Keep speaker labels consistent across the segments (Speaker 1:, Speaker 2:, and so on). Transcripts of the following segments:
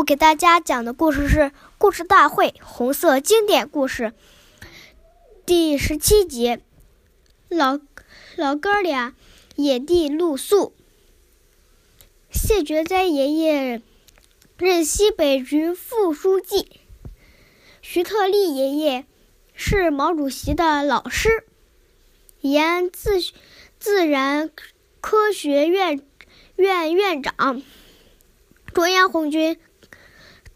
Speaker 1: 我给大家讲的故事是《故事大会》红色经典故事第十七集：老老哥俩野地露宿。谢觉哉爷爷任西北局副书记，徐特立爷爷是毛主席的老师。延安自自然科学院院院长。中央红军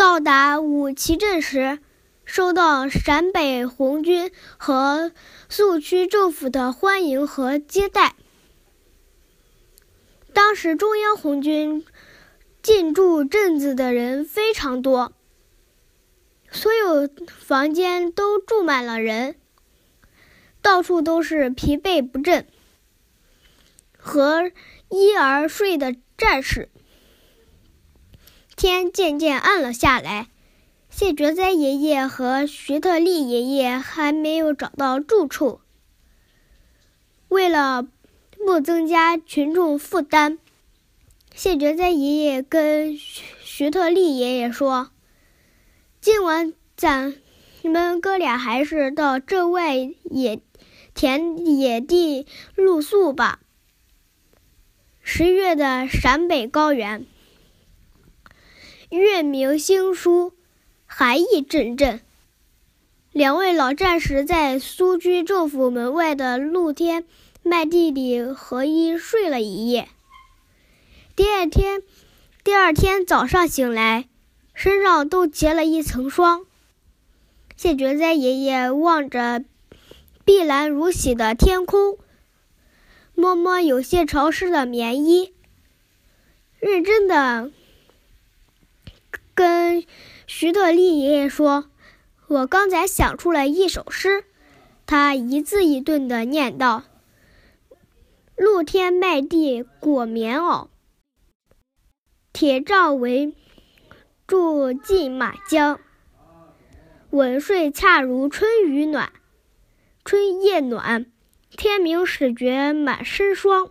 Speaker 1: 到达五旗镇时，受到陕北红军和苏区政府的欢迎和接待。当时中央红军进驻镇子的人非常多，所有房间都住满了人。到处都是疲惫不振和依而睡的战士。天渐渐暗了下来，谢觉哉爷爷和徐特立爷爷还没有找到住处。为了不增加群众负担，谢觉哉爷爷跟徐特立爷爷说：“今晚咱你们哥俩还是到镇外野。”田野地露宿吧。十月的陕北高原，月明星疏，寒意阵阵。两位老战士在苏区政府门外的露天麦地里合衣睡了一夜。第二天，第二天早上醒来，身上都结了一层霜。谢觉哉爷爷望着。碧蓝如洗的天空，摸摸有些潮湿的棉衣，认真的徐德立爷爷说：“我刚才想出了一首诗。”他一字一顿的念道：“露天麦地裹棉袄，铁罩围住进马缰，稳睡恰如春雨暖。”春夜暖，天明始觉满身霜。